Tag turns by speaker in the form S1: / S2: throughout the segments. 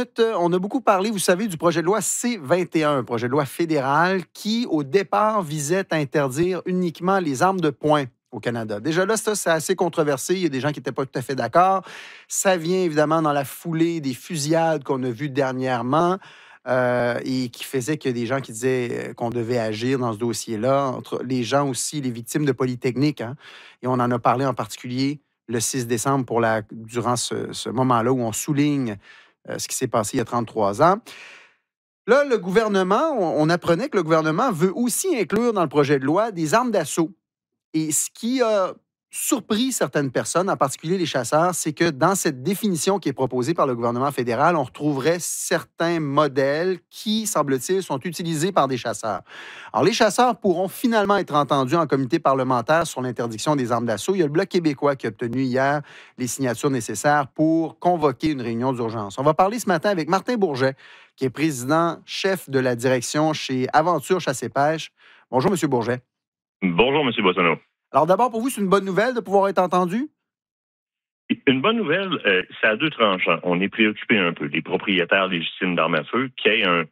S1: Knut, on a beaucoup parlé, vous savez, du projet de loi C-21, projet de loi fédéral qui, au départ, visait à interdire uniquement les armes de poing au Canada. Déjà là, ça, c'est assez controversé. Il y a des gens qui n'étaient pas tout à fait d'accord. Ça vient évidemment dans la foulée des fusillades qu'on a vues dernièrement. Euh, et qui faisait qu'il y a des gens qui disaient euh, qu'on devait agir dans ce dossier-là, entre les gens aussi, les victimes de Polytechnique. Hein. Et on en a parlé en particulier le 6 décembre pour la, durant ce, moment-là où on souligne euh, ce qui s'est passé il y a 33 ans. Là, le gouvernement, on, apprenait que le gouvernement veut aussi inclure dans le projet de loi des armes d'assaut. Et ce qui a surpris certaines personnes, en particulier les chasseurs, c'est que dans cette définition qui est proposée par le gouvernement fédéral, on retrouverait certains modèles qui, semble-t-il, sont utilisés par des chasseurs. Alors, les chasseurs pourront finalement être entendus en comité parlementaire sur l'interdiction des armes d'assaut. Il y a le Bloc québécois qui a obtenu hier les signatures nécessaires pour convoquer une réunion d'urgence. On va parler ce matin avec Martin Bourget, qui est président-chef de la direction chez Aventure Chasse et Pêche. Bonjour, M. Bourget.
S2: Bonjour, M. Boissonneau.
S1: Alors d'abord, pour vous, c'est une bonne nouvelle de pouvoir être entendu?
S2: Une bonne nouvelle, euh, c'est à deux tranchants. On est préoccupé un peu, les propriétaires légitimes d'armes à feu, ait un,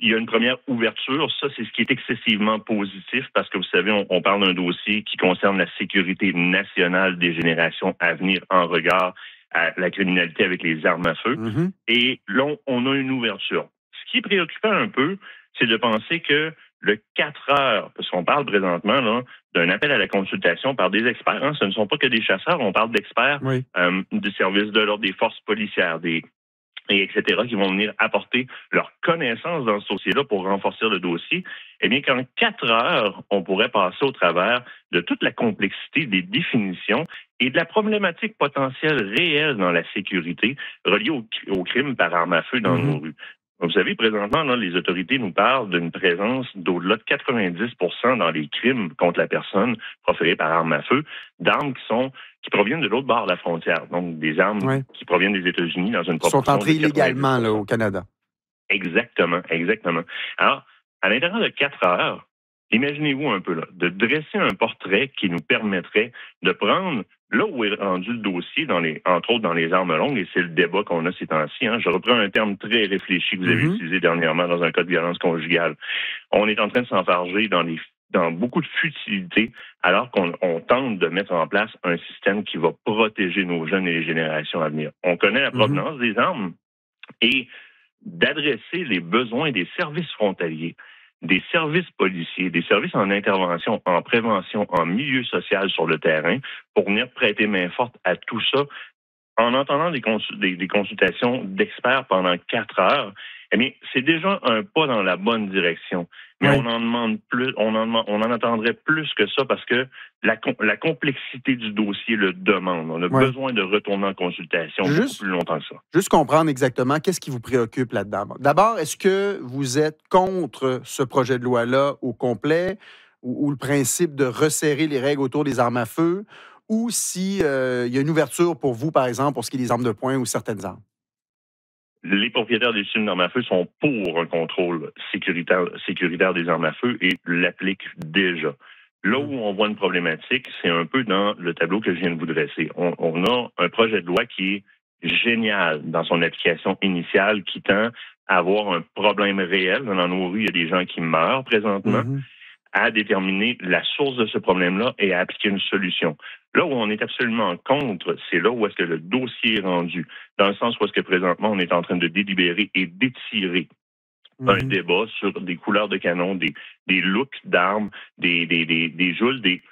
S2: il y a une première ouverture. Ça, c'est ce qui est excessivement positif parce que vous savez, on, parle d'un dossier qui concerne la sécurité nationale des générations à venir en regard à la criminalité avec les armes à feu. Mm-hmm. Et là, on a une ouverture. Ce qui est préoccupant un peu, c'est de penser que le 4 heures, parce qu'on parle présentement d'un appel à la consultation par des experts. Hein. Ce ne sont pas que des chasseurs, on parle d'experts euh, du service de l'ordre, des forces policières, des et etc., qui vont venir apporter leur connaissance dans ce dossier-là pour renforcer le dossier, eh bien qu'en quatre heures, on pourrait passer au travers de toute la complexité des définitions et de la problématique potentielle réelle dans la sécurité reliée au, crime par arme à feu dans mm-hmm. nos rues. Vous savez, présentement, les autorités nous parlent d'une présence d'au-delà de 90% dans les crimes contre la personne proférés par arme à feu, d'armes qui sont qui proviennent de l'autre bord de la frontière, donc des armes qui proviennent des États-Unis dans une proportion.
S1: sont entrées illégalement là, au Canada.
S2: Exactement, exactement. Alors, à l'intérieur de quatre heures, imaginez-vous un peu là, de dresser un portrait qui nous permettrait de prendre là où est rendu le dossier, dans les, entre autres dans les armes longues, et c'est le débat qu'on a ces temps-ci, hein, je reprends un terme très réfléchi que vous avez mm-hmm. utilisé dernièrement dans un cas de violence conjugale. On est en train de s'enfarger dans les dans beaucoup de futilités, alors qu'on tente de mettre en place un système qui va protéger nos jeunes et les générations à venir. On connaît la mm-hmm. provenance des armes et d'adresser les besoins des services frontaliers des services policiers, des services en intervention, en prévention, en milieu social sur le terrain pour venir prêter main forte à tout ça. En entendant des, consultations d'experts pendant quatre heures, eh bien, c'est déjà un pas dans la bonne direction. Mais on en demande plus, on en, on en attendrait plus que ça parce que la, la complexité du dossier le demande. On a besoin de retourner en consultation juste, beaucoup plus longtemps que ça.
S1: Juste comprendre exactement qu'est-ce qui vous préoccupe là-dedans. D'abord, est-ce que vous êtes contre ce projet de loi-là au complet ou, le principe de resserrer les règles autour des armes à feu ou s'il euh, y a une ouverture pour vous, par exemple, pour ce qui est des armes de poing ou certaines armes?
S2: les propriétaires des films d'armes à feu sont pour un contrôle sécuritaire, sécuritaire des armes à feu et l'appliquent déjà. Là où on voit une problématique, c'est un peu dans le tableau que je viens de vous dresser. On, a un projet de loi qui est génial dans son application initiale, qui tend à avoir un problème réel. Dans nos rues, il y a des gens qui meurent présentement. Mm-hmm à déterminer la source de ce problème-là et à appliquer une solution. Là où on est absolument contre, c'est là où est-ce que le dossier est rendu, dans le sens où est-ce que présentement on est en train de délibérer et d'étirer un mhm. débat sur des couleurs de canon, des, des looks d'armes, des, des, des, des joules, des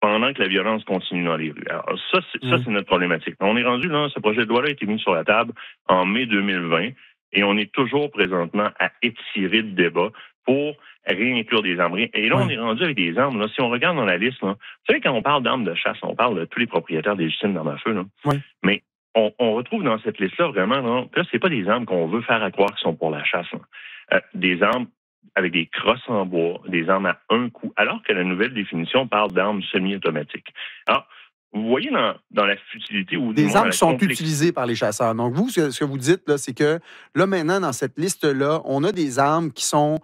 S2: pendant que la violence continue dans les rues. Alors ça, c'est, ça, c'est notre problématique. On est rendu là, ce projet de loi-là a été mis sur la table en mai 2020 et on est toujours présentement à étirer le débat pour réinclure des armes. Et là, on est rendu avec des armes. Là. Si on regarde dans la liste, là, vous savez, quand on parle d'armes de chasse, on parle de tous les propriétaires légitimes d'armes à feu. Là. Mais on, on, retrouve dans cette liste-là vraiment, là, là c'est pas des armes qu'on veut faire à croire qui sont pour la chasse. Euh, des armes avec des crosses en bois, des armes à un coup, alors que la nouvelle définition parle d'armes semi-automatiques. Alors, vous voyez dans, dans la futilité ou
S1: des armes qui sont utilisées par les chasseurs. Donc vous, ce que vous dites là, c'est que là maintenant dans cette liste là, on a des armes qui sont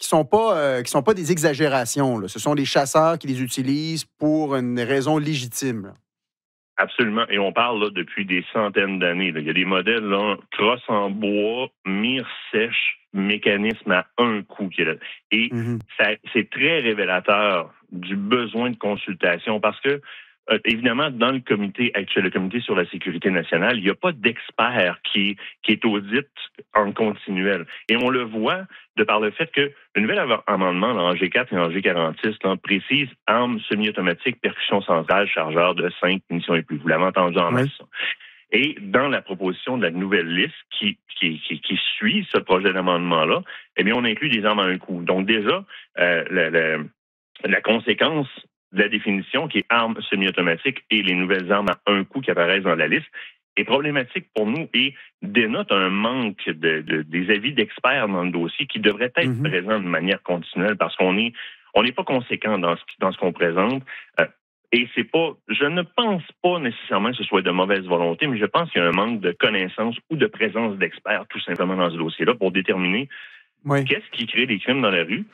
S1: qui sont pas euh, qui sont pas des exagérations. Ce sont les chasseurs qui les utilisent pour une raison légitime.
S2: Absolument. Et on parle là, depuis des centaines d'années. Il y a des modèles, là, crosse en bois, mire sèche, mécanisme à un coup. Et mm-hmm. c'est très révélateur du besoin de consultation parce que euh, évidemment, dans le comité actuel, le comité sur la sécurité nationale, il n'y a pas d'expert qui, qui est audit en continuel. Et on le voit de par le fait que le nouvel amendement en G4 et en G46 précise armes semi-automatiques, percussion centrale, chargeur de 5 munitions et plus. Vous l'avez entendu en masse. Et dans la proposition de la nouvelle liste qui, qui, qui, suit ce projet d'amendement-là, eh bien, on inclut des armes à un coup. Donc déjà, euh, la conséquence la définition qui est arme semi-automatique et les nouvelles armes à un coup qui apparaissent dans la liste est problématique pour nous et dénote un manque de, des avis d'experts dans le dossier qui devraient être mhm. présents de manière continuelle parce qu'on est on n'est pas conséquent dans ce, dans ce qu'on présente. Euh, et c'est pas, je ne pense pas nécessairement que ce soit de mauvaise volonté, mais je pense qu'il y a un manque de connaissances ou de présence d'experts tout simplement dans ce dossier-là pour déterminer qu'est-ce qui crée des crimes dans la rue,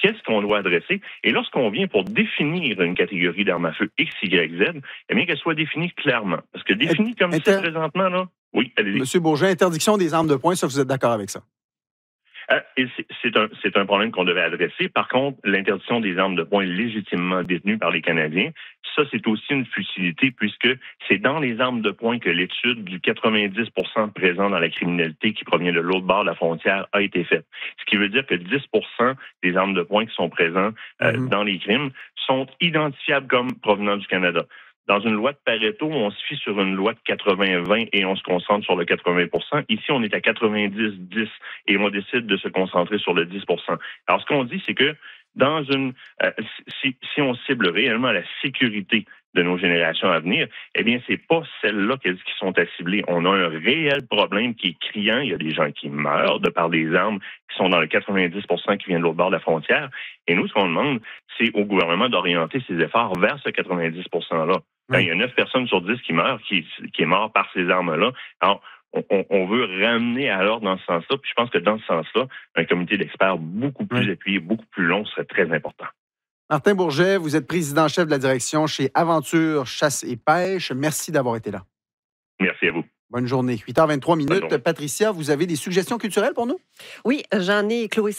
S2: qu'est-ce qu'on doit adresser. Et lorsqu'on vient pour définir une catégorie d'armes à feu X, Y, Z, eh bien qu'elle soit définie clairement. Parce que définie comme c'est présentement, là, oui, allez-y.
S1: Monsieur Bourget, interdiction des armes de poing, ça, vous êtes d'accord avec ça?
S2: Euh, c'est un, un, problème qu'on devait adresser. Par contre, l'interdiction des armes de poing légitimement détenues par les Canadiens, ça, c'est aussi une futilité puisque c'est dans les armes de poing que l'étude du 90% présent dans la criminalité qui provient de l'autre bord de la frontière a été faite. Ce qui veut dire que 10% des armes de poing qui sont présentes euh, mm-hmm. dans les crimes sont identifiables comme provenant du Canada. Dans une loi de Pareto, on se fie sur une loi de 80-20 et on se concentre sur le 80% Ici, on est à 90-10 et on décide de se concentrer sur le 10% Alors, ce qu'on dit, c'est que dans une, euh, si, si, on cible réellement la sécurité de nos générations à venir, eh bien, c'est pas celles-là qui sont à cibler. On a un réel problème qui est criant. Il y a des gens qui meurent de par des armes qui sont dans le 90% qui viennent de l'autre bord de la frontière. Et nous, ce qu'on demande, c'est au gouvernement d'orienter ses efforts vers ce 90 %-là. il y a 9 personnes sur 10 qui meurent, qui, qui est mort par ces armes-là. Alors, on, veut ramener à l'ordre dans ce sens-là. Puis je pense que dans ce sens-là, un comité d'experts beaucoup plus appuyé, beaucoup plus long serait très important.
S1: Martin Bourget, vous êtes président-chef de la direction chez Aventure Chasse et Pêche. Merci d'avoir été là.
S2: Merci à vous.
S1: Bonne journée. 8h23 minutes. Patricia, vous avez des suggestions culturelles pour nous?
S3: Oui, j'en ai, Chloé